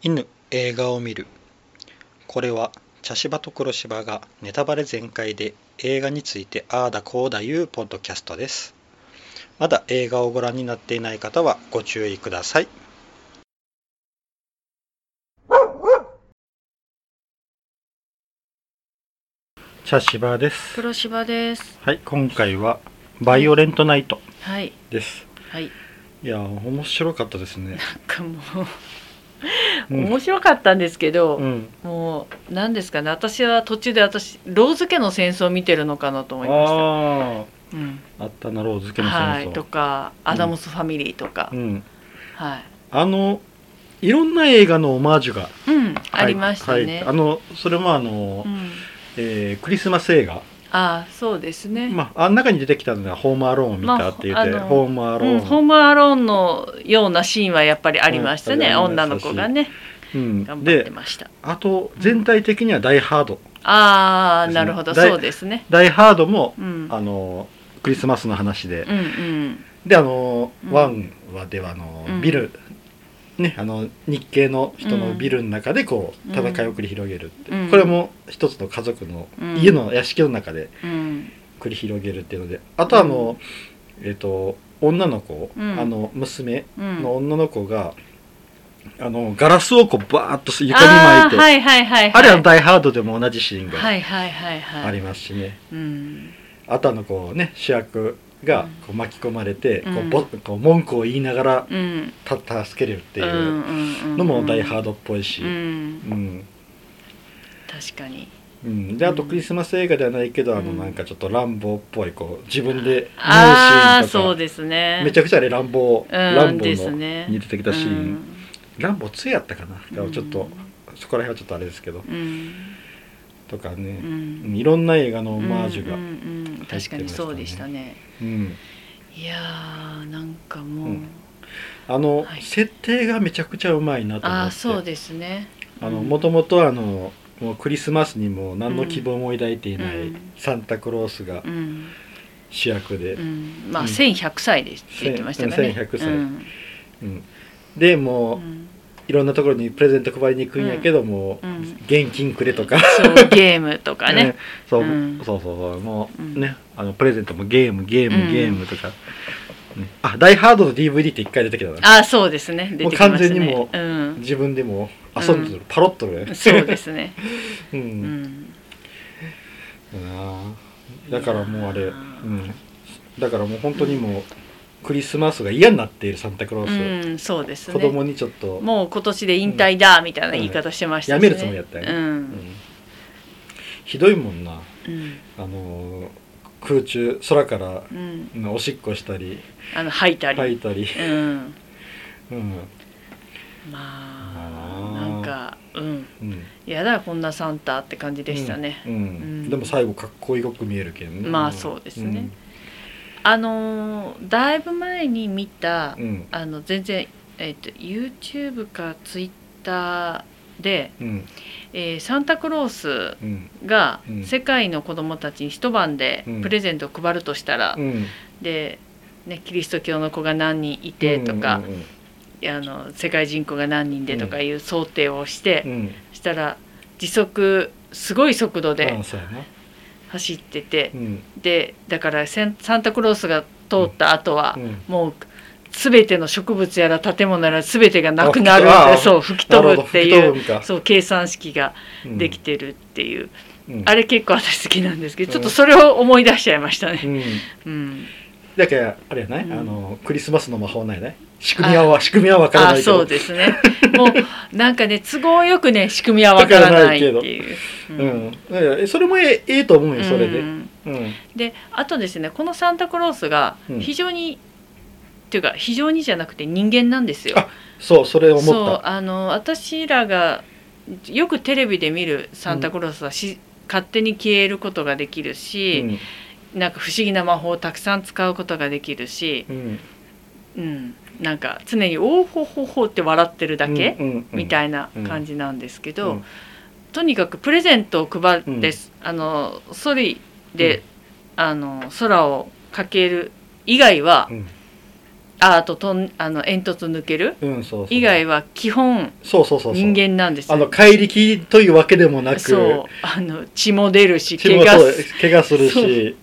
犬映画を見る。これは茶芝と黒芝がネタバレ全開で映画についてああだこうだいうポッドキャストです。まだ映画をご覧になっていない方はご注意ください。茶芝です。黒芝です。はい今回はバイオレントナイトはい。です。はい。いや面白かったですね。なんかもう、うん面白かったんですけど、うんもう何ですかね。私は途中で私ローズ家の戦争を見てるのかなと思いました。あうん。ああったなローズ家の戦争、はい。とかアダムスファミリーとか、うんはい。あのいろんな映画のオマージュがうん、ありましたはいね。あのそれもあの、うん。えークリスマス映画、ああ、そうですね。まあ、あん中に出てきたのが「ホームアローン」見たって言って、まあホームアローン、うん、ホームアローンのようなシーンはやっぱりありましたね、うん女の子がね。うん。頑張ってでました。あと全体的には「ダイ・ハード」ああですね。なるほどそうですね。ダイ・ハードも、うん。あのクリスマスの話で、うんうん。であの、うん。ワンはではあの、うん。ビルねあの日系の人のうんビルの中でこううん。戦いを繰り広げるって、う。ん。これも一つの家族の、うん。家の屋敷の中でうん。繰り広げるっていうのであとあの、えっ、と女の子、うん。あの娘うん。の女の子が、あのガラスをこうバーッと床にあ巻いてあ,、ーはいはいはいはい。れは「ダイ・ハード」でも同じシーンがはいはいはいはい。ありますしね、うん。あとあのこうね主役がこう巻き込まれて、こううんぼこう文句を言いながらうん。た助けるっていうのも「ダイ・ハード」っぽいし、ううん。ん確かに。うん。であとクリスマス映画ではないけど、あのうん。なんかちょっと乱暴っぽいこう自分で縫うシーンとかそうですね。めちゃくちゃあれ乱暴、うん乱暴のね。に出てきたシーン、うん。乱暴2やったかな？ちょっと、そこら辺はちょっとあれですけど、うん。とかね、うん。いろんな映画のオマージュが、うん確かにそうでしたね。うん。いやーなんかもう、うん。あの、はい。設定がめちゃくちゃうまいなと思って。ああそうですね。もともとあのもうクリスマスにも何の希望も抱いていないうん。サンタクロースがうん。主役で、うん、まあ、うん。1100歳でって言ってましたね。1100歳。うん。うん。でもう、うんいろんなところにプレゼント配りに行くんやけども、うん。現金くれとか、そうゲームとかね。そう,、うん。そうそうそう。もううん。ねあのプレゼントもゲームゲーム、うん。ゲームとか、ね、あダイハードの DVD って一回出てきたな。ああそうですね。出て完全にもううん、自分でも遊んでる、パロッとるねそうですね。う、うん。だからもうあれ、うーん、だからもう本当にもう、クリスマスが嫌になっているサンタクロース、うん、そうですね。子供にちょっと、もう今年で引退だみたいな言い方してましたしね。やめるつもりやったよね、ううんん。ひどいもんなうん。あのー空中空からうん。うんおしっこしたりあの吐いたり。吐いたり、うん。うんまあなんかうん。うん、やだこんなサンタって感じでしたね。うんうんでも最後かっこよく見えるけんねまあそうですねあのーだいぶ前に見た、うん。うんあの全然、えっと YouTube か Twitter で、うん。えーサンタクロースうん。がうん。世界の子供たちに一晩でうん。プレゼントを配るとしたら、うん。で、ね、キリスト教の子が何人いてとか、うんあの世界人口が何人でとかいう想定をして、したら時速すごい速度あで走っててう、ん。でだからセンサンタクロースが通った後は、うん。もう全ての植物やら建物やら全てがなくなるあってそう吹き飛ぶっていうそう計算式がうん。できてるっていう、うん。あれ結構私好きなんですけど、うん。ちょっとそれを思い出しちゃいましたね。うん。うん、だからあれやない、うん。あのクリスマスの魔法ないね仕組みはわ仕組みはわからあないけど。そうですね。もう なんかね都合よくね仕組みはわからないっていう。うん、いやいやそれもええええと思うよそれで、ううん。んであとですねこのサンタクロースがうん。非常に、っていうか非常にじゃなくて人間なんですよ。あそうそれ思そうったあの私らがよくテレビで見るサンタクロースはし、勝手に消えることができるし、なんか不思議な魔法をたくさん使うことができるし、うん。うん、なんか常に「おーほほほ」って笑ってるだけ、みいたいな感じなんですけど、うんとにかくプレゼントを配って、うん。あのソリで、あの空をかける以外はうん。ああととんあの煙突抜けるうんそうそう以外は基本そうそうそう人間なんですよ。あの怪力というわけでもなくそう。あの血も出るし怪我怪我するし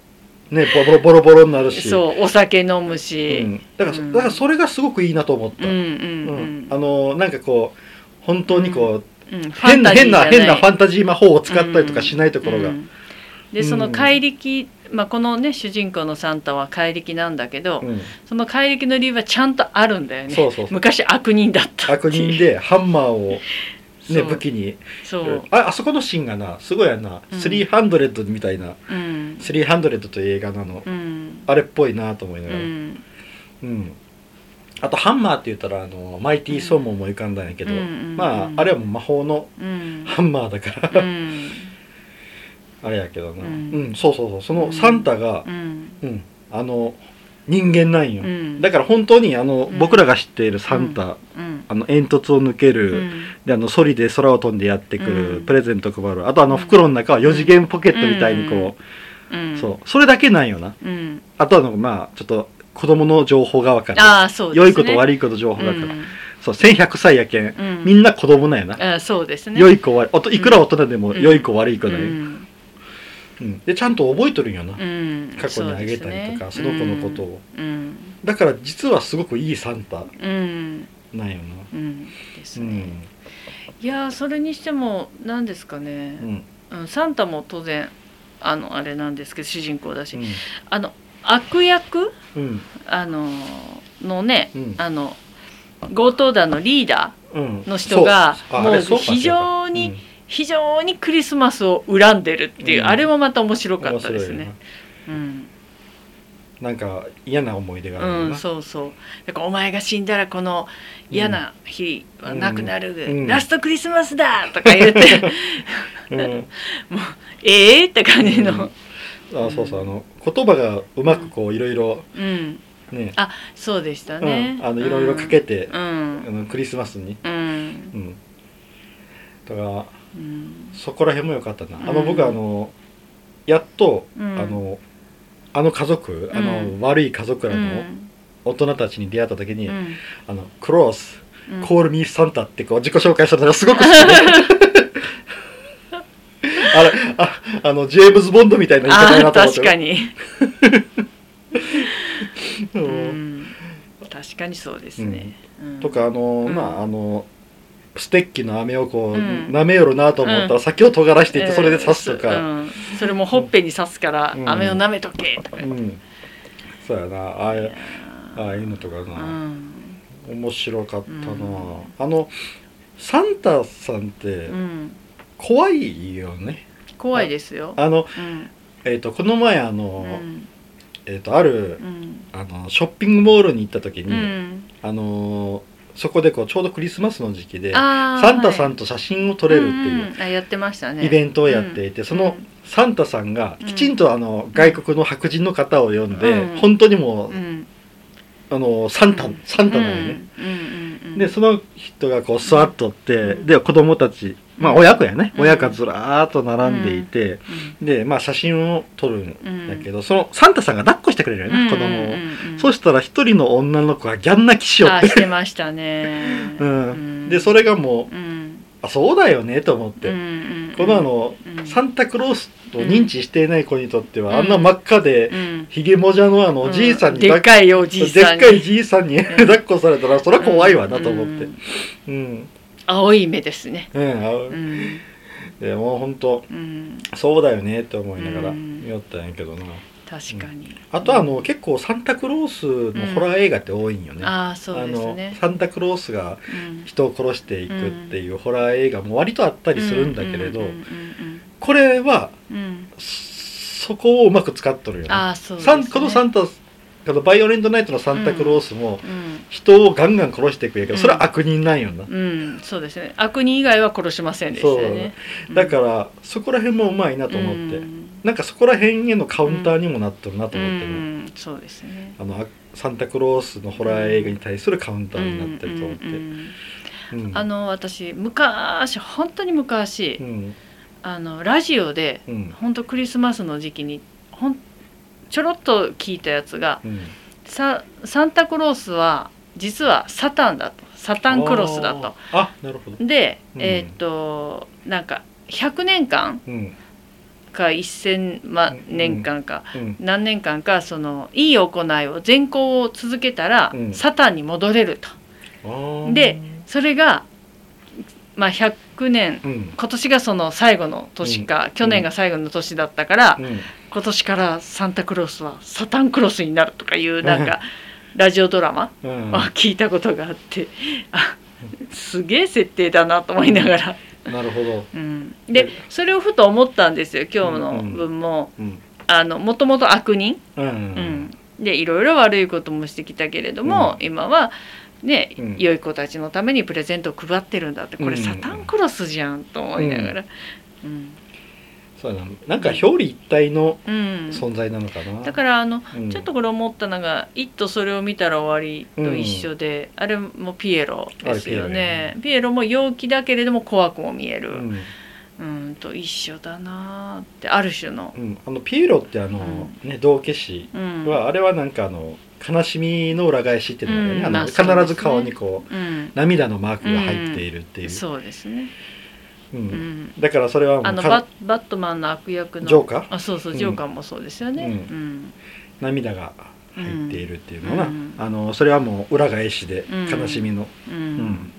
ねボロボロボロになるし。そうお酒飲むうし、ん、だから、うん。だからそれがすごくいいなと思った、うん、うんうん。あのなんかこう本当にこう、変な変な変なファンタジー魔法を使ったりとかしないところが、うんでその怪力、まあ、このね主人公のサンタは怪力なんだけど、うん。その怪力の理由はちゃんとあるんだよね。そうそうそう。昔悪人だった悪人でハンマーを、ね、武器に。そう、ああそこのシーンがなすごいやな、うん。300みたいなうん。300という映画なの、うん。あれっぽいなと思いなうがら、うん。ん。あとハンマーって言ったらあのマイティーソーモンも浮かんだんやけど、うんうんまああれはもう魔法のうん。ハンマーだから、うん。あれやけどな、ううんんそうそうそう。そのサンタがう、ん。うんあの人間なんよ、うん。だから本当にあの、うん。僕らが知っているサンタ、うん。あの煙突を抜けうる、ん。であのソリで空を飛んでやってくる、うん。プレゼント配るあとあの袋の中は4次元ポケットみたいにこう、うん。そうそれだけなんよな。うん。あとはあのまあちょっと子供の情報が分かる、ああそうね。良いこと悪いこと情報が分かる、うん。そう1100歳やけん、うん。みんな子供なんやな、あそうですね。良い子悪いいくら大人でもうん。良い子悪い子だよ、うん。うんでちゃんと覚えとるんよな、うん。過去にあげたりとかそ,、の子のことを。うん。だから実はすごくいいサンタうん。なんよな。うん。ですね、うん。いやーそれにしても何ですかうね、ん。うん、サンタも当然あのあれなんですけど主人公だし、うん。あの悪役？うん。あののね、うん。あの強盗団のリーダうん。の人がもう非常に非常にクリスマスを恨んでるっていう、うん。あれもまた面白かったですね。うん、ななんか嫌な思い出があるようん、な、そうそう。だからお前が死んだらこの嫌な日はなくなる、うん。ラストクリスマスだとか言って。うん。ええって感じの、あそうそう。あの言葉がうまくこういろいろうん、ね、あそうでしたうね、ん、あのいろいろかけて、うん。あのクリスマスに、うん。うん、だからうん。そこら辺も良かったな、あのうん僕あのやっと、うん。あのあの家族あの、うん悪い家族うらのん。大人たちに出会った時に、うん。あのクロースうん。コールミーサンタってこう自己紹介したのがすごく好きで。あれああのジェームズ・ボンドみたいな言い方だあなと思って。確かに、確かにそうですね、うん。とかあの、うん。まああのステッキの飴をこう、うん。舐めよるなと思ったら、うん。先を尖らしていってそれで刺すとか、うん。それもほっぺに刺すから、うん。飴を舐めとけとか、うん。そうやな。ああああいうのとかな、ん。面白かったな、うん。あのサンタさんってうん、怖いよね。怖いですよ。あの、うん。えー、とこの前あうの、ん。えー、とあるうん。あのショッピングモールに行った時に、うん。あのそこでこうちょうどクリスマスの時期でサンタさんはと写真を撮れるっていう、んん。あやってましたね。イベントをやっていて、うん。そのサンタさんがきちんとあの、外国の白人の方を呼んで、うん。本当にもう、うん。あのサンタ、サンタなのね、でその人がこう座っとって、うん。で子供たちまあうん親子やね、うん。親がずらーっと並んでいて、でまあ写真を撮るんだけど、そのサンタさんが抱っこしてくれるよね、子供を、そしたら一人の女の子がギャン泣きしよって。あしてましたね。うん、でそれがもううん。あそうだよねと思って、このあの、うん。サンタクロースを認知していない子にとっては、うん。あんな真っ赤で、うん。ひげもじゃのあのおじいさんにでっかいおじいさんに。でっかいじいさんに抱っこされたらそりゃ怖いわなと思って。うん。うん青い目ですね。うん、あうん。でもう本当うん。そうだよねって思いながらうん。見よったんやけどな。確かに。あとあの結構サンタクロースのホラー映画って多いんよね、ああそうですのね。サンタクロースがうん。人を殺していくっていうホラー映画も割とあったりするんだけれど、うん。うん。これはうん。うん。そこをうまく使っとるよね。ああそうですサね。ンこのサンタこのバイオレントナイトのサンタクロースもうん人をガンガン殺していくんやけどそれは悪人なんよな、うんそうですね。悪人以外は殺しませんでしたよね。だからそこら辺もうまいなと思って、うん。なんかそこら辺へのカウンターにもなっとるなとう思ってね、んそうですね。あのあサンタクロースのホラー映画に対するカウンターになってると思って、うんうんうん。うん。あの私昔本当に昔、うん。あのラジオでうん。本当クリスマスの時期にほんちょろっと聞いたやつがうん。ササンタクロースは実はサタンだと。サタンクロスだと。あなるほど。で、うん。えーっとなんか100年間うん。か1,000万年間か、うん。何年間かそのいい行いを善行を続けたら、うん。サタンに戻れると。でそれが、まあ、100年うん。今年がその最後の年か、去年が最後の年だったから、うん今年からサンタクロースはサタンクロスになるとかいうなんかラジオドラマうん。を聞いたことがあってあすげえ設定だなと思いながら、なるほど。うん、でそれをふと思ったんですよ今日の分も。うん。あのもともと悪人、うんうん、でいろいろ悪いこともしてきたけれども、今はね、うん。良い子たちのためにプレゼントを配ってるんだって。これうん。サタンクロスじゃんと思いながら。うんそうやななんか表裏一体のうん。存在なのかな。だからあの、うん。ちょっとこれ思ったのが「イット!」それを見たら終わりと一緒で、あれもピエロですよね。ピエロも陽気だけれども怖くも見える、ううん、んと一緒だなーってある種の、うん。あのピエロってあのね道化師うん。はあれはなんかあの悲しみの裏返しっていうのがね。うん。あのね。必ず顔にこううん、涙のマークが入っているっていう。そうですね、ううん。ん、だからそれはもあのババットマンの悪役の。ジョーカー？あそうそううん。ジョーカーもそうですよね、うん。うん。涙が入っているっていうのは、うん。あのそれはもう裏返しでうん。悲しみの、うん。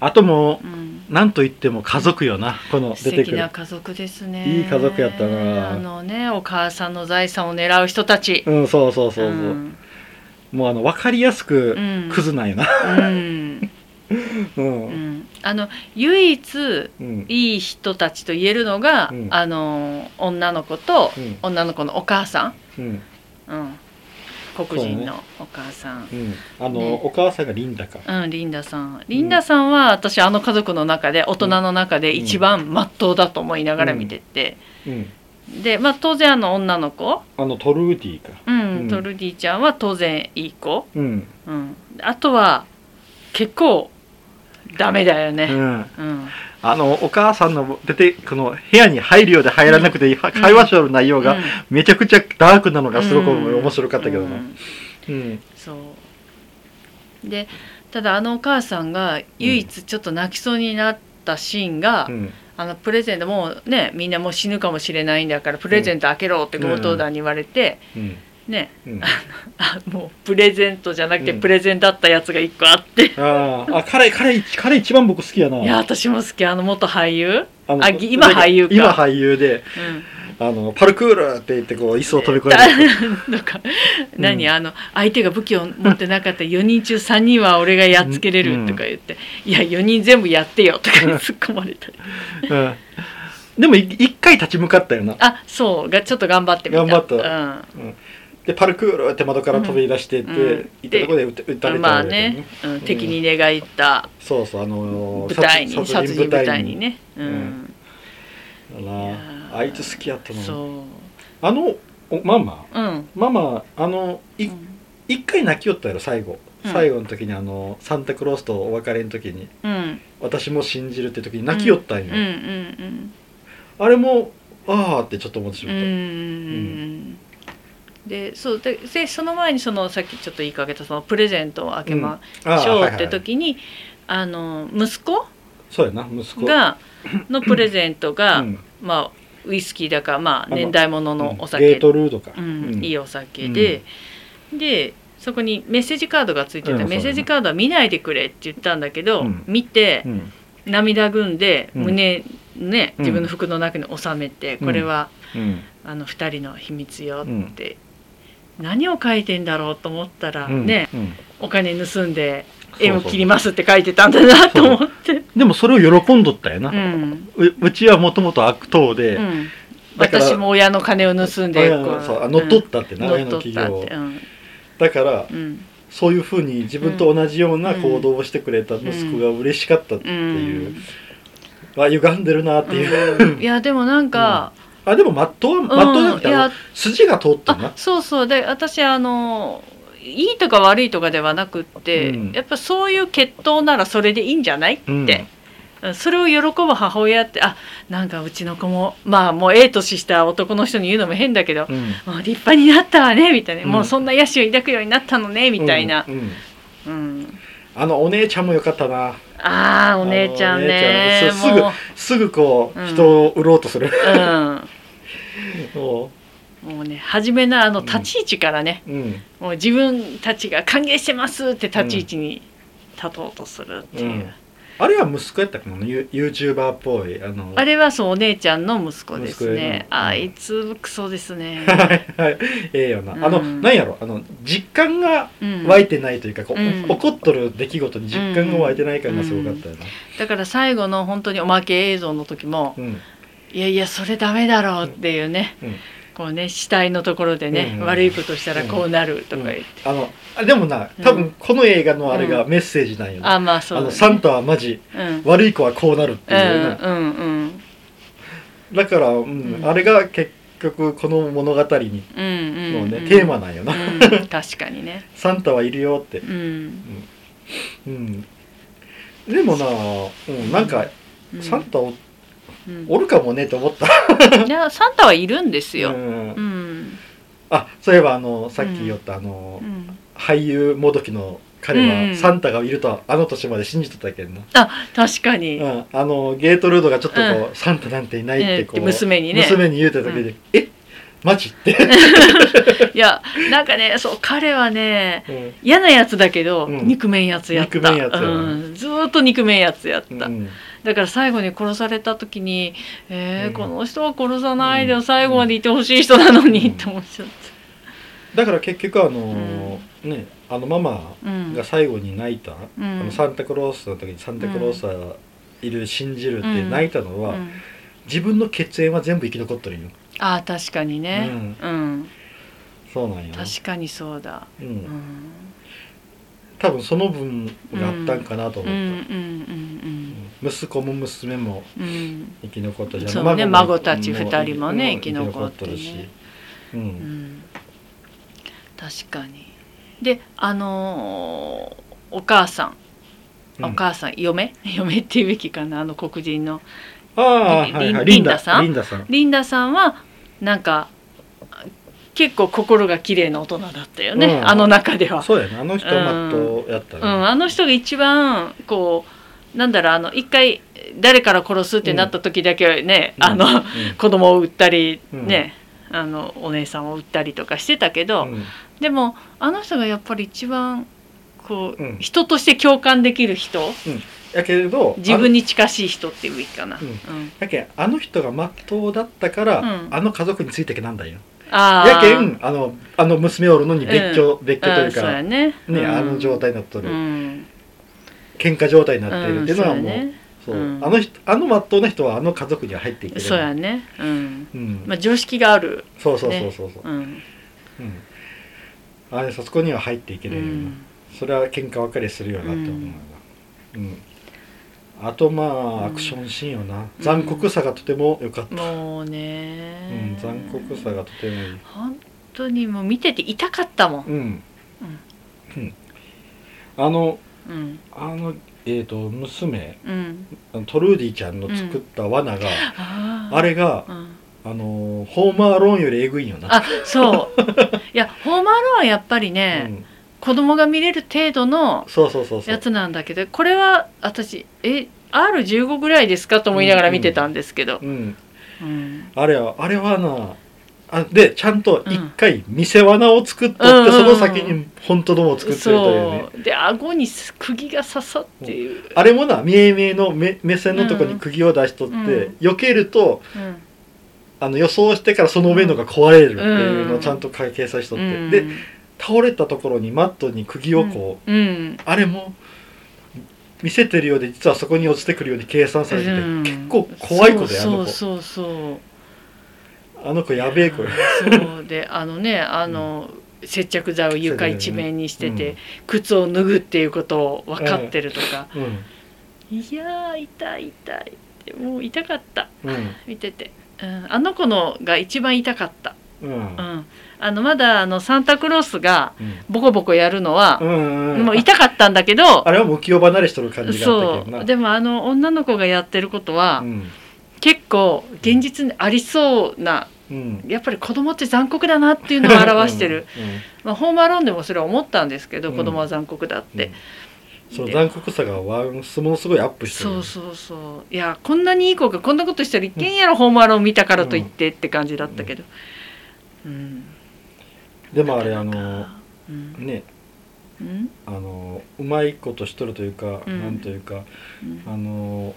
あともうん。う何と言っても家族よなこの素出てくる。敵な家族ですね。いい家族やったな。あのねお母さんの財産を狙う人たち。うんそうそうそうそう、ん。もうあの分かりやすくうん。クズなんやな。うんうん。ううん。んあの唯一うん。いい人たちと言えるのが、うん。あの女の子とうん。女の子のお母さん、うん。うん、黒人のお母さん、うん。あの、ね。お母さんがリンダか。うん、リンダさん。リンダさんは私あの家族の中で大人の中で一番まっとうだと思いながら見てて、うん。で、まあ、当然あの女の子、あのトルーディか。うんうん。トルディちゃんは当然いい子、うん。うん、あとは結構ダメだよね。うん。うん。あのお母さんの出てこの部屋に入るようで入らなくて、は会話しよる内容がうん。めちゃくちゃダークなのがすごくうん面白かったけどな。うん。うん。そう。でただあのお母さんが唯一ちょっと泣きそうになったシーンが、うん。あのプレゼントもうねみんなもう死ぬかもしれないんだからプレゼント開けろって強盗団に言われて、うんね。うん。あもうプレゼントじゃなくてうん。プレゼンだったやつが一個あって、あー。あ彼彼彼一番僕好きやな。いや私も好き。あの元俳優、あ今俳優か。今俳優でうん、あのパルクールって言ってこう椅子を飛び越えると か何、あの相手が武器を持ってなかった4人中3人は俺がやっつけれるとか言って「いや4人全部やってよ」とか突っ込まれたり。うん。でもい一回立ち向かったよな。あそう。がちょっと頑張ってみた。頑張った。うんでパルクールって窓から飛び出してって、うん。行ったとこで撃たれたまあわけだよね、うん、敵に寝返った。そうそうあのー舞台に殺殺人舞台にね。ううん。ん、だなあいつ好きやったなそあのおママ？ううん。ママあのいうん。一回泣きよったやろ最後、うん。最後の時にあのサンタクロースとお別れの時にうん「私も信じる」って時に泣きよったんよ、うん。うん。あれもああってちょっと思ってしうん。うまった、んでそうででその前にそのさっきちょっと言いかけたそのプレゼントを開けましょうって時に、あの息子そうやな息子。がのプレゼントが、うん。まあウイスキーだかまあ年代物のおゲ酒ートルードか、うんいいお酒で、でそこにメッセージカードがついてて、メッセージカードは見ないでくれって言ったんだけど、うん。見てう、ん。涙ぐんでうん。胸ねうん。自分の服の中に収めて、うんこれはうん。あの2人の秘密ようん。って、何を書いてんだろうと思ったら、うんねうん。お金盗んでそうそう。絵を切りますって書いてたんだなと思って。でもそれを喜んどったよな、ううん。うちはもともと悪党で、うん。私も親の金を盗んで乗っ取ったってな、うん。親の企業。だからうん。そういうふうに自分と同じような行動をしてくれた息子が嬉しかったっていう、あ歪んでるなっていう、うん。いやでもなんか、あでもまっとうまっとうじゃなくて、うん筋が通ったな。あそうそう。で私あのいいとか悪いとかではなくって、うん。やっぱそういう血統ならそれでいいんじゃない？って、うんそれを喜ぶ母親ってあなんかうちの子もまあもうええ年した男の人に言うのも変だけど、うん。もう立派になったわねみたいな、うん。もうそんな野心を抱くようになったのねみたいな。う、ん。あのお姉ちゃんもよかったな。ああお姉ちゃんね。あのお姉ちゃん。もう。すぐこう、うん人を売ろうとする。うんももうね初めのあの立ち位置からね、う、うん、もう自分たちが歓迎してますって立ち位置に立とうとするっていう、うん。あれは息子やったかなユ YouTuber っぽいあの。あれはそうお姉ちゃんの息子ですね。なあいつクソですね、ええよな、あのうん。なんやろあの実感がうん。湧いてないというか、こううん。起こっとる出来事に実感が湧いてない感がすごかったよな。だから最後の本当におまけ映像の時もうん「いやいやそれダメだろ」うっていうね、うん。こうね死体のところでね、うん悪いことしたらこうなるとか言って、あのあでもな多分この映画のあれがメッセージなんよ。な、あまあそうだ、ね、あのサンタはマジうん。悪い子はこうなるってういうな、んうんうん。だから、うんうん。あれが結局この物語にうんうんのね、うんテーマなんよな、うん。確かにね。サンタはいるよって。うん、うん。でもな、うん、なんかうん、サンタおうん。おるかもねと思った、いやサンタはいるんですよ、うん。うん。あそういえばあのさっき言った、あのうん。俳優もどきの彼うん。はサンタがいるとはあの年まで信じてたけんな、あ確かに、うん、あのゲートルードがちょっとこう、サンタなんていないってこう、ええ娘にね。娘に言うた時に、うえマジって、いやなんかねそう彼はねうん。嫌なやつだけど、うん。憎めんやつやった。憎めんやつうん、ずーっと憎めんやつやった、うんだから最後に殺された時にえーうん。この人は殺さないで最後までいてほしい人なのに、うん。って思っちゃっだから結局あの、ねあのママた、うん。が最後に泣いた、うん。あのサンタクロースの時にサンタクロースはいる信じるって泣いたのは、うん。自分の血縁は全部生き残ってるんよ。ああ確かにね。うん、そうなんよ。確かにそうだ、う、うん。ん多分その分があったんかなとうん、うん思った、うん息子も娘もうん。うん生き残ったじゃんそうねも孫たち二人もねうん。生き残ってねるし、ううん。ん確かに。であのーお母さん。うん。お母さん嫁？嫁っていうべきかなあの黒人の。ああはいはい。リンダさん？リンダさん。リンダさんはなんか結構心が綺麗な大人だったよね、うん。あの中では。そうやなあの人はマットやったね、うん、あの人が一番こうなんだろうあの一回誰から殺すってなった時だけね、うん。あの、うん。子供を撃ったり、うん。ねあのお姉さんを撃ったりとかしてたけど、うん。でもあの人がやっぱり一番こう、うん。人として共感できる人やけれど自分に近しい人っていうべきかな。やけんあの人がまっとうだったから、うん。あの家族についてけなんだよ。やけんあのあの娘おるのに別居、別居というかやね。あの状態になっとる、うん喧嘩状態になっているっていうのはもう,、うやね。そう。うん。あの人あのまっとうな人はあの家族には入っていけるそうやね。うん。うん。まあ常識がある。そうそうそうそうそう、うん。うん。あれそこには入っていけうるよな、ん。それは喧嘩別れするよなって思うよなうん、あとまあアクションシーンよな、残酷さがとても良かった、もううんね残酷さがとてもいい。本当にもう見てて痛かったもん。うん、うん。あのうん。あのえー、と娘うん。トルーディちゃんの作った罠が、あー。あれがうん。あのホーマーアローンよりえぐいんよな。あそう。いやホームアローンはやっぱりね、うん、子供が見れる程度のやつなんだけどこれは私え R15 ぐらいですかと思いながら見てたんですけど。う、ん、うん。あれはあれはなあでちゃんとうん一回見せ罠を作っとって、うん。その先に本当のも作ってるというね。で顎に釘が刺さっていう、あれもな見え見えの目目線のとこに釘を出しとって、うん。避けるとうん。あの予想してからその上のが壊れるっていうのをちゃんと計算しとって、うん。で倒れたところにマットに釘をこう、うん。あれも見せてるようで実はそこに落ちてくるように計算されてて、うん。結構怖い子であの子。そうそうそうあの子やべえ子。よそうであのねあの、接着剤を床一面にしてて、靴を脱ぐっていうことを分かってるとか、うん。いやー痛い痛いってもう痛かった。うん。見てて、うん、あの子のが一番痛かった。うん。うん、あのまだあのサンタクロースがうん。ボコボコやるのは、もう痛かったんだけどあれはもう浮世離れしとる感じがあったけどな。そう。でもあの女の子がやってることは、うん結構現実にありそうなうん。やっぱり子供って残酷だなっていうのを表してる、うん。うん。まあ、ホームアローンでもそれは思ったんですけど、うん。子供は残酷だって、その残酷さがワものすごいアップしてる。そうそうそう。いやこんなにいい子がこんなことしたらいけんやろ、ホームアローン見たからといってって感じだったけど。うん、でもあれあのうん。ね。うん？あのうまいことしとるというか、うん。なんというかうん。あの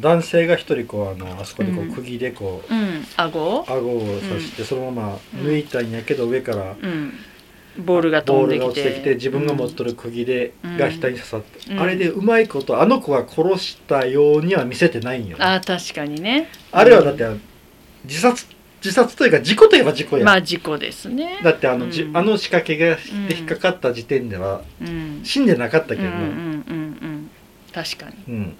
男性が一人こうあのあそこでこううん。釘でこう、うん。顎？顎を刺して、そのまま抜いたんやけど上からうん。ボールが飛んできて。落ちてきて自分が持っとる釘で、うん。が額に刺さって、うん。あれでうまいことあの子は殺したようには見せてないんよね、あー確かにね。あれはだって自殺自殺というか事故といえば事故や、まあ事故ですね。だってあの,、じうん。あの仕掛けが引っかかった時点ではうん。死んでなかったけどな、うんうんうんうん。確かに。うん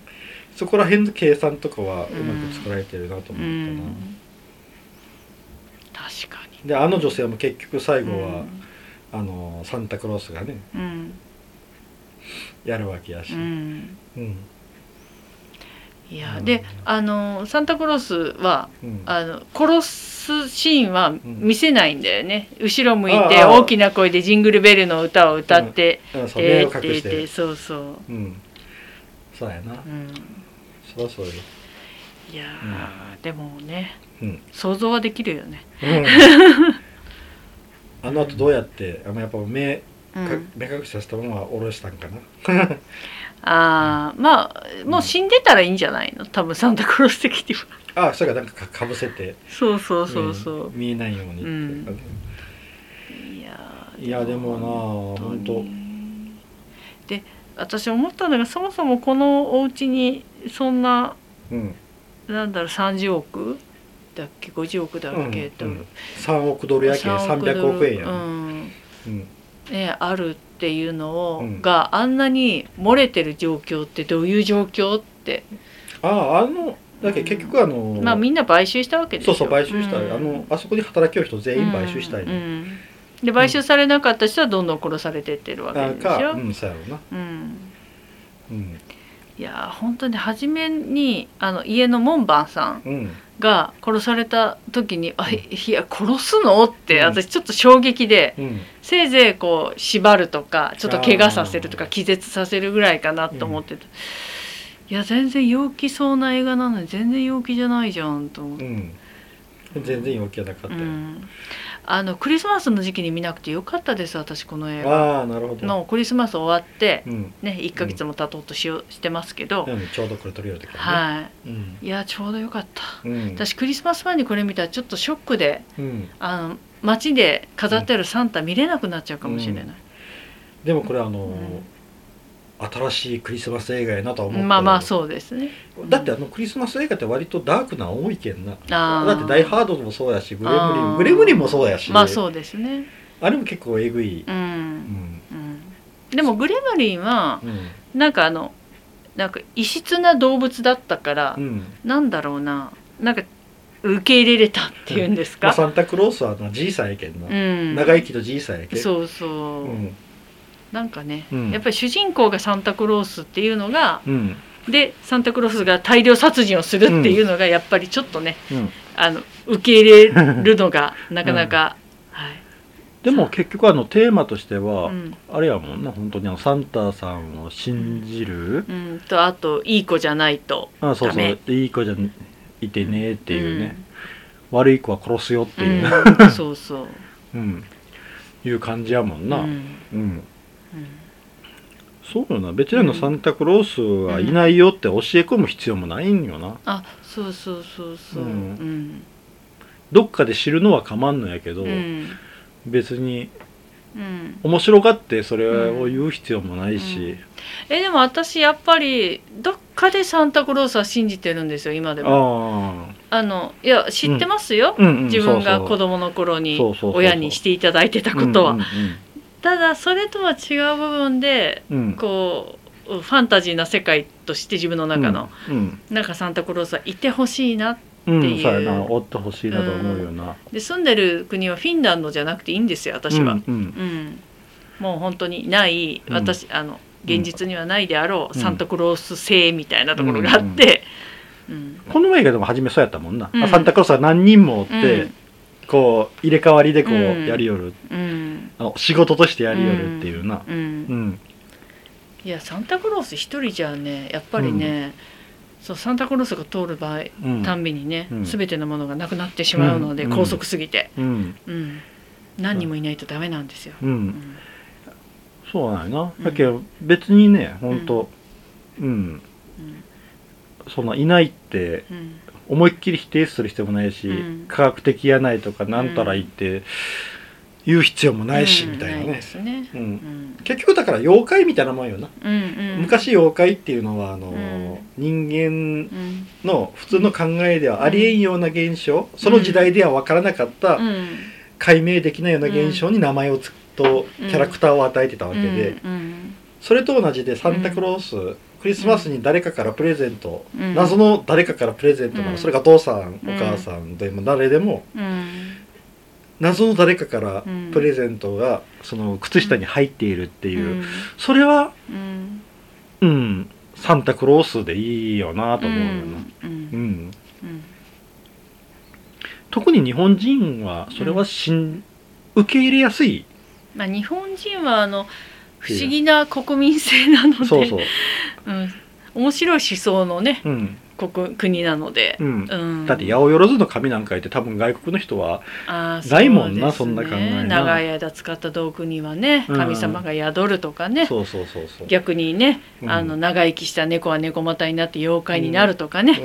そこら辺の計算とかはうまく作られてるなと思ったな、うん。確かに。であの女性も結局最後は、あのサンタクロースがねうん。やるわけやし、ううん。んうん。いやうん。であのサンタクロースはうん。あの殺すシーンは見せないんだよね、後ろ向いて大きな声でジングルベルの歌を歌ってうん。そうて言て。そうそう、うんそうやな。うん、そりゃそうよ、いやー、でもねうん。想像はできるよね、うん、あの後どうやってあのやっぱ目うん。か目隠しさせたまま下ろしたんかな。ああまあもう死んでたらいいんじゃないの？多分サンタクロース的には。ああそれがなんかかかぶせて。そうそうそうそう、ん。見えないようにっていやーいやでもな本当に。で私思ったのがそもそもこのお家にそんなうん。なんだろう30億だっけ50億だっけ、うんうん3億ドルやけん3 300億円やうねん。うん。ね、あるっていうのを、うん。があんなに漏れてる状況ってどういう状況って、あああのだけど結局あの、まあみんな買収したわけでしょそうそう買収したい、うん。あのあそこに働きよる人全員買収したいね、うんうんで買収されなかった人はどんどん殺されてってるわけでしょ、かうんそうやろうな。うん、うん。いやー本当に初めにあの家の門番さんうん。が殺された時に「あいや殺すの?」ってうん。私ちょっと衝撃で、うん。せいぜいこう縛るとかちょっと怪我させるとか気絶させるぐらいかなと思ってた、いや全然陽気そうな映画なのに全然陽気じゃないじゃんと思って、うん。全然陽気はなかったよ、うんあのクリスマスの時期に見なくてよかったです私この映画。のクリスマス終わってうん、ね1ヶ月も経とうとしようしてますけど、うん。ちょうどこれ取り寄る時はうん。いいやちょうどよかった。うん。私クリスマス前にこれ見たらちょっとショックでうん、あの街で飾ってあるサンタ見れなくなっちゃうかもしれない、でもこれあの新しいクリスマス映画やなとは思ったまあまあうそうですね。だってあのクリスマス映画って割とダークな多いけんな。あー。だって「ダイ・ハード」もそうやしグレムリングレムリンもそうやし。まあそうですね。あれも結構えぐい、うん、うん。うん、でもグレムリンはうん。なんかあのなんか異質な動物だったから、うん。なんだろうな。なんか受け入れれたっていうんです まあ、か、サンタクロースはあのじいさんやけんな、うん、長生きのじいさんやけん。そうそう、うんなんかね、うん。やっぱり主人公がサンタクロースっていうのがうん。でサンタクロースが大量殺人をするっていうのがやっぱりちょっとね、うん。あの受け入れるのが なかなか、はい、でも結局あのテーマとしては、うん。あれやもんな本当にあのサンタさんを信じる、うん、とあといい子じゃないとあそうそう。いい子じゃいてねっていうね、悪い子は殺すよってうんいう、うん。そうそう、うん。いう感じやもんな、ううんんそうよな。別にあのサンタクロースはいないよって教え込む必要もないんよな。あそうそうそうそう。ううん。んどっかで知るのは構わんのやけど、うん。別にうん。面白がってそれを言う必要もないし、えでも私やっぱりどっかでサンタクロースは信じてるんですよ今でも。ああのいや知ってますよ、自分が子供の頃に親にしていただいてたことは、ただそれとは違う部分でうん。うんこうファンタジーな世界として自分の中の、うん。なん。かサンタクロースはいてほしいなっうんいう。そうやな。追ってほしいなと思うよな、で住んでる国はフィンランドじゃなくていいんですよ私は、うんうん。うん。もう本当にないうん。私、あの現実にはないであろう、うん。サンタクロース星みたいなところがあって、うんこの映画でも初めそうやったもんな、うん。サンタクロースは何人もおって、うんこう入れ替わりでこううんやりよる、うん。あの仕事としてやりよるっていうな。うん。うん。いやサンタクロース一人じゃねやっぱりね、そうサンタクロースが通る場合、うん。たんびにね、うん。全てのものがなくなってしまうので、うん。高速すぎて、うん。うん、何人もいないとダメなんですよ。ううん。んそうなんやな、うん。だけど別にねほんとうん、うん。そん。ないないってうん思いっきり否定する必要もないし、うん。科学的やないとかなんたら言って言う必要もないし、うん。みたいなね。うん。うん。結局だから妖怪みたいなもんよな、うんうん、昔妖怪っていうのはあの、うん。人間うん。の普通の考えではありえんような現象、その時代では分からなかった、うん。解明できないような現象に名前をつくとキャラクターを与えてたわけで、うん。それと同じでサンタクロース、クリスマスに誰かからプレゼント、うん。謎の誰かからプレゼントなの、うん。それが父さんお母さんでも誰でもうん。謎の誰かからうんプレゼントがその靴下に入っているっていう、うん。それはうん。うんサンタクロースでいいよなと思うよな、うん。特に日本人はそれはしん、受け入れやすい？まあ日本人はあの不思議な国民性なので、そうそう、うん、面白い思想のねうん。国国なので。う、ん。うん、だって八百万の紙なんか言って多分外国の人はないもんなそね。そんな考えな。長い間使った道具にはねうん。神様が宿るとかね、そうそうそうそう。逆にね、うん。あの長生きした猫は猫股になって妖怪になるとかね、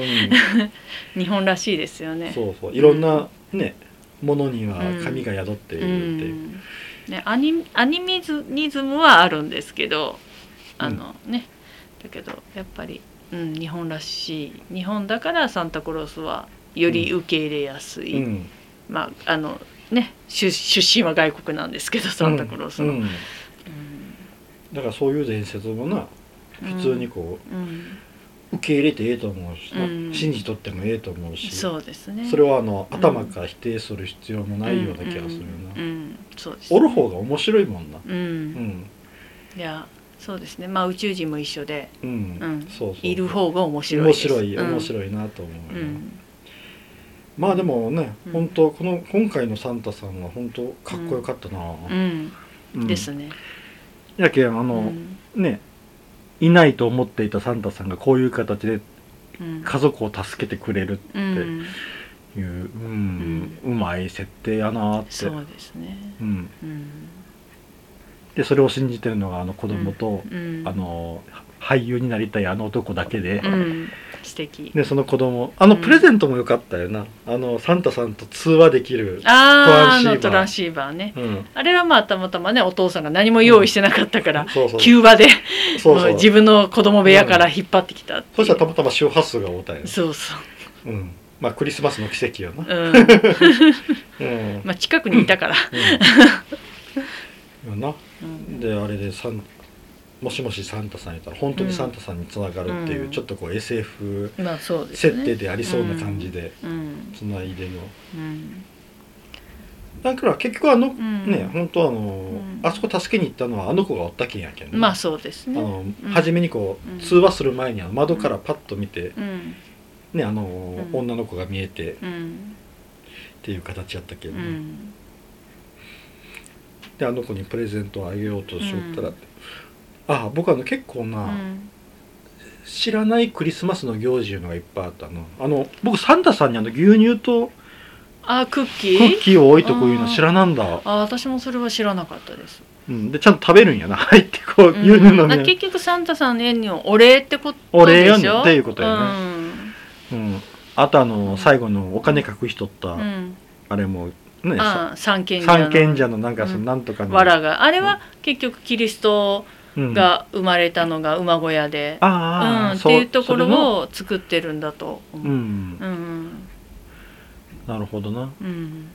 うん。日本らしいですよね。そうそう。いろんなねものには神が宿っているっていう、うんね、アニアニミズニズムはあるんですけどあの、ねだけどやっぱり、うん、日本らしい。日本だからサンタクロースはより受け入れやすい、うん。まああのね出出身は外国なんですけどサンタクロースの。うんうん。だからそういう伝説もな普通にこうん。う受け入れてええと思うしな、うん。信じとってもええと思うしそうですね。それはあのうん頭から否定する必要もないような気がするよな、うん。うん。そうです、おる方が面白いもんな。う、うん。んいやそうですね。まあ宇宙人も一緒でうん、うん。そうそういる方が面白い面白いうん。面白いなと思うよまあでもね、うん。本当この今回のサンタさんは本当かっこよかったな、うん。うん。ですね。やけんあうの、ん。ねいないと思っていたサンタさんがこういう形でうん。家族を助けてくれるってうんいう、うん。うまい設定やなって。そうですね。うん、うん。でそれを信じてるのがあの子供と、うん。あの俳優になりたいあの男だけで、うん素敵でその子供。あのうん。プレゼントも良かったよな、あのサンタさんと通話できる、あーあのトトランシーバーね。うん、あれはまあたまたまねお父さんが何も用意してなかったから、そうそう急場でそうそう。自分の子供部屋から引っ張ってきたそしたらたまたま周波数が合うたんや、そうそう。うん、まあクリスマスの奇跡よな、うん。うん。まあ近くにいたから、うん、よな。うん。であれでサンもしもしサンタさんいたら本当にサンタさんにつながるっていう、うん。ちょっとこう SF 設定でありそうな感じでうん。つないでの、うん。だから結局あの、ん。ね本当あの、ん。あそこ助けに行ったのはあの子がおったけんやけんね。まあそうですね。あの、うん。初めにこう、うん。通話する前にあの窓からパッと見て、うん。ねあの、うん。女の子が見えてっうん。ていう形やったけど、ね。うん。であの子にプレゼントをあげようとしよったら、うんあ僕あの結構な、うん。知らないクリスマスの行事いうのがいっぱいあったの。あの僕サンタさんにあの牛乳とあクッキクーッキーを置いとくいうの知らなんだ、あ私もそれは知らなかったです。うん、でちゃんと食べるんやな。入ってこううん。牛乳飲みあ結局サンタさんの絵にお礼ってことお礼やでしょん。っていうことやうん。うん、あとあの最後のお金隠しとった、うん。あれもねあ三賢者の。三賢者のなんかそのうん。なんとかの、藁が。あれは結局キリストうんが生まれたのが馬小屋で、ああ、うん、っそていうところを作ってるんだと思う。うん。うんなるほどな。うん。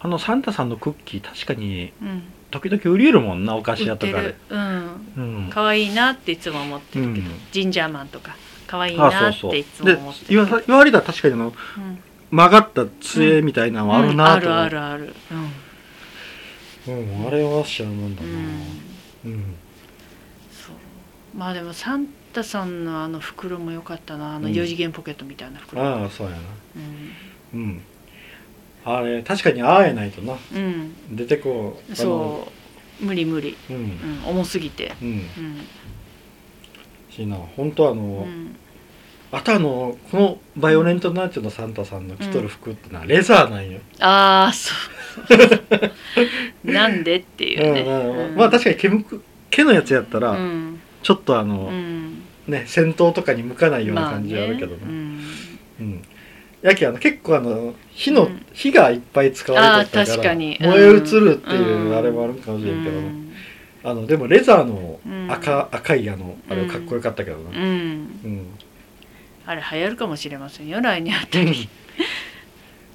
あのサンタさんのクッキー確かにうん。時々売りえるもんなお菓子屋とかで。る、うん、うん。可愛いなっていつも思ってるけど、うん。ジンジャーマンとか。可愛いあなっていつもで思って言わ言われたら確かにあのうん。曲がった杖みたいなのはあるなと。うん。あるあるある。うん。うん、あれは知らんもんだな。うんまあでもサンタさんのあの袋も良かったな。あのうん。4次元ポケットみたいな袋。ああそうやな。うん。うん。あれ確かに会えないとな。うん。出てこうあのそう。無理無理、ううん。ん、重すぎて。うん。うん。しいな本当あの、うん。あとあのこのバイオレントナイトのサンタさんの着とる服ってのはレザーなんよ、ああそう。なんでっていうね、うんうん。うん。まあ確かに毛むく毛のやつやったら、うんちょっとあの、うん。ね戦闘とかに向かないようなまあ感じはあるけどね。ねうん。うん。やけあの結構あの火の、うん。火がいっぱい使われてたから燃え移るっていううんあれもあるかもしれんけどな、うん。あのでもレザーのうん。赤,、赤いあのあれはかっこよかったけどなうん。うん、あれ流行るかもしれませんよ来年あたり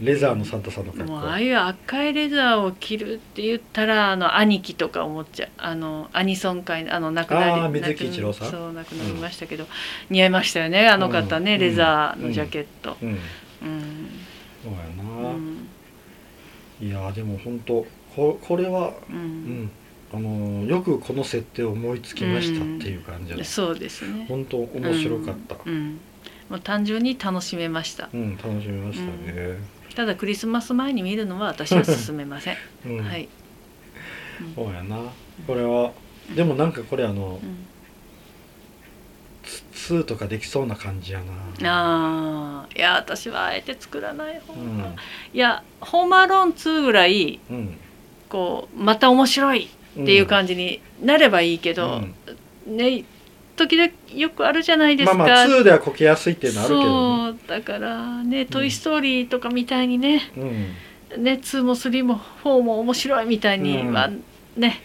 レザーのサンタさんの格好。もうああいう赤いレザーを着るって言ったらあの兄貴とか思っちゃう。あのアニソン界あの亡くなり水木一郎さん？そう亡くなりましたけど、似合いましたよねあの方ね、うん。レザーのジャケット。うん。うん、そうやうな、ん。いやーでも本当ここれはううん。んあのーよくこの設定を思いつきましたっていう感じで、そうですね。本当面白かった。うん。うん。もう単純に楽しめました。うん、楽しみましたね、ただクリスマス前に見るのは私は勧めません、うん。はい、そうやな。これは。でもなんかこれあのうん。ツ2とかできそうな感じやな。あー。いや私はあえて作らない方が、うん。いや「ホームアローン2」ぐらいうん。こうまた面白いっていう感じになればいいけど、ね時々よくあるじゃないですか、まあまあ2ではこけやすいっていうのはあるけどね。そう。だからね「トイ・ストーリー」とかみたいにね,、うん。ね2も3も4も面白いみたいにうん。はね、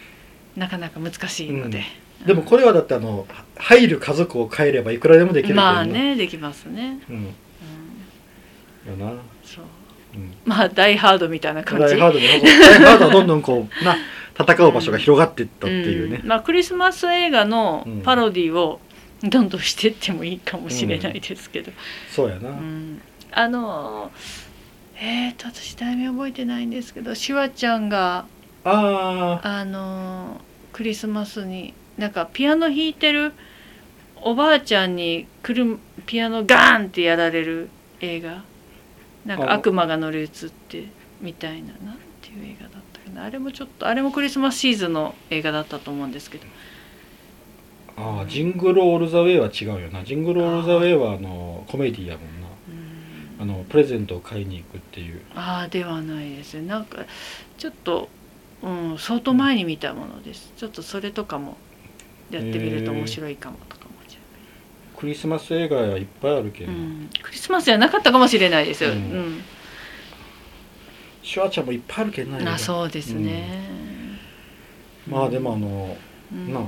なかなか難しいので、でもこれはだってあの入る家族を変えればいくらでもできるまあねできますね、うん。うん、やな。そう。うん。まあダイハードみたいな感じ。ダイハードにダイハードはどんどんこう な戦う場所が広がっていったっていうね。ん、まあ、クリスマス映画のうん。パロディをどんどんしてってもいいかもしれないですけど、そうやな、うん。あのえー、と私題名覚えてないんですけどシュワちゃんがああのクリスマスになんかピアノ弾いてるおばあちゃんに来るピアノガーンってやられる映画。なんかあ悪魔が乗り移ってみたいななんていう映画だったかなあれもちょっとあれもクリスマスシーズンの映画だったと思うんですけど。ーあージングル・オール・ザ・ウェイは違うよな。ジングル・オール・ザ・ウェイはあのコメディやもんな。うん。あのプレゼントを買いに行くっていう。ああではないですね。なんかちょっと、うん、相当前に見たものです。ちょっとそれとかもやってみると面白いかもとか思っちゃクリスマス映画はいっぱいあるけう、ど、うん、クリスマスじゃなかったかもしれないです。よ、ううんんシュワちゃんもいっぱいあるけどなあそうですね、まあでもあの、うん。な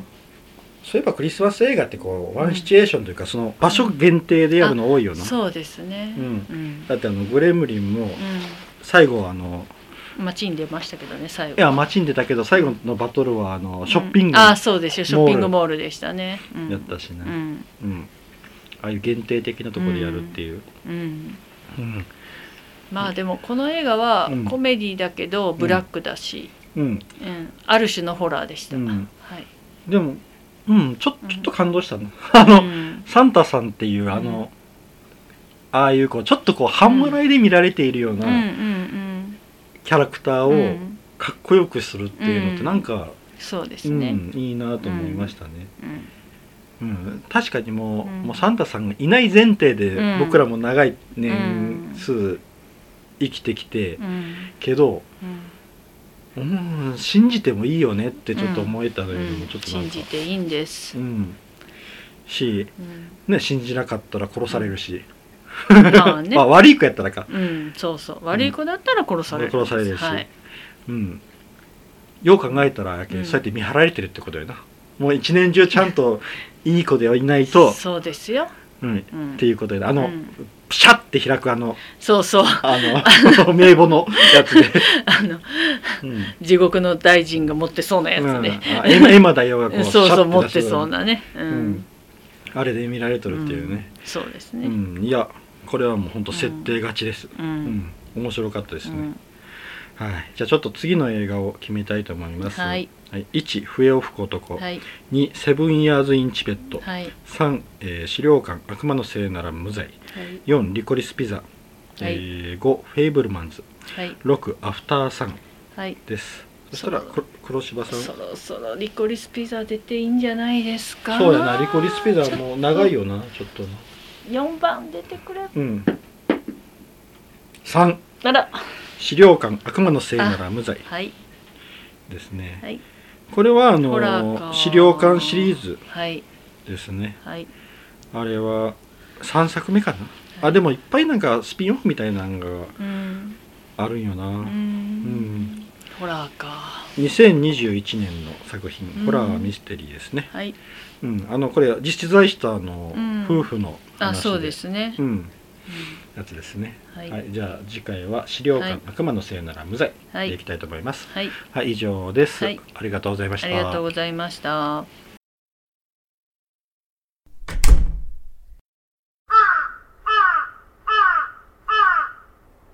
そういえばクリスマス映画ってこうワンシチュエーションというかその場所限定でやるの多いよな、そうですね。うん。うん。だってあのグレムリンもう最後はあのん街に出ましたけどね最後。いや街に出たけど最後のバトルはあのショッピングうんあやそうですよ。ショッピングモールでしたね、うん、ったしね、うん。うん。ああいう限定的なところでやるっていう、うん。うんまあでもこの映画はうん。コメディだけどブラックだし、うん。うん。ある種のホラーでした、うん。はい。でもうんちょちょっと感動したの、あの、うん。サンタさんっていうあの、ああいうこうちょっとこう半笑いで見られているようなキャラクターをん。かっこよくするっていうのってうん。なんか、そうですね、うん、いいなと思いましたね、うん。うん。確かにもう,、うん。もうサンタさんがいない前提でうん。僕らも長い年数生きてきて、うん。けど、うん。うん、信じてもいいよねってちょっと思えたのよ、うん。ちょっとなんか。信じていいんです。う、ん。し、うん。ね、信じなかったら殺されるし、まあね。まあ悪い子やったらか、うんそうそう。悪い子だったら殺される、殺されるし。はい、うん、よう考えたらやけ、うん。そうやって見張られてるってことよな。もう一年中ちゃんといい子ではいないと、そうですよ、うん、っうん、ていうことであの、うん。ピシャって開くあのそうそう。あの 名簿のやつで、あのうん地獄の大臣が持ってそうなやつね、うん。あエマだよがこうそうそう持ってそうなね、ううん。ん、あれで見られとるっていうね、そうですうねん。いやこれはもう本当設定勝ちです、ううん。ん。面白かったですね、うんはい、じゃあちょっと次の映画を決めたいと思います、はい。1笛を吹く男、はい。2セブンイヤーズ・イン・チベット、はい。3、えー資料館。悪魔のせいなら無罪。はい。4リコリス・ピザ、えー5フェイブルマンズ。はい。6アフター・サン。はい。です。そしたら黒柴さん。そろそろリコリスピザ出ていいんじゃないですか？そうやな。リコリス・ピザもう長いよなちょっと。な。4番出てくれ。うん。3あら資料館悪魔のせいなら無罪。はい。ですね、はい。これはあの資料館シリーズはい。ですね。はい。あれは3作目かな、あでもいっぱいなんかスピンオフみたいなのがうん。あるんよな、ううん。んホラーか。2021年の作品、うん。ホラーミステリーですね、はい。うん、あのこれ実在したあの、うん。夫婦の話あそうですね。うん、うんやつですね。はい。はい、じゃあ次回は資料館、はい。悪魔のせいなら無罪。はい。でいきたいと思います。はい。はい。以上です、はい。ありがとうございました。ありがとうございました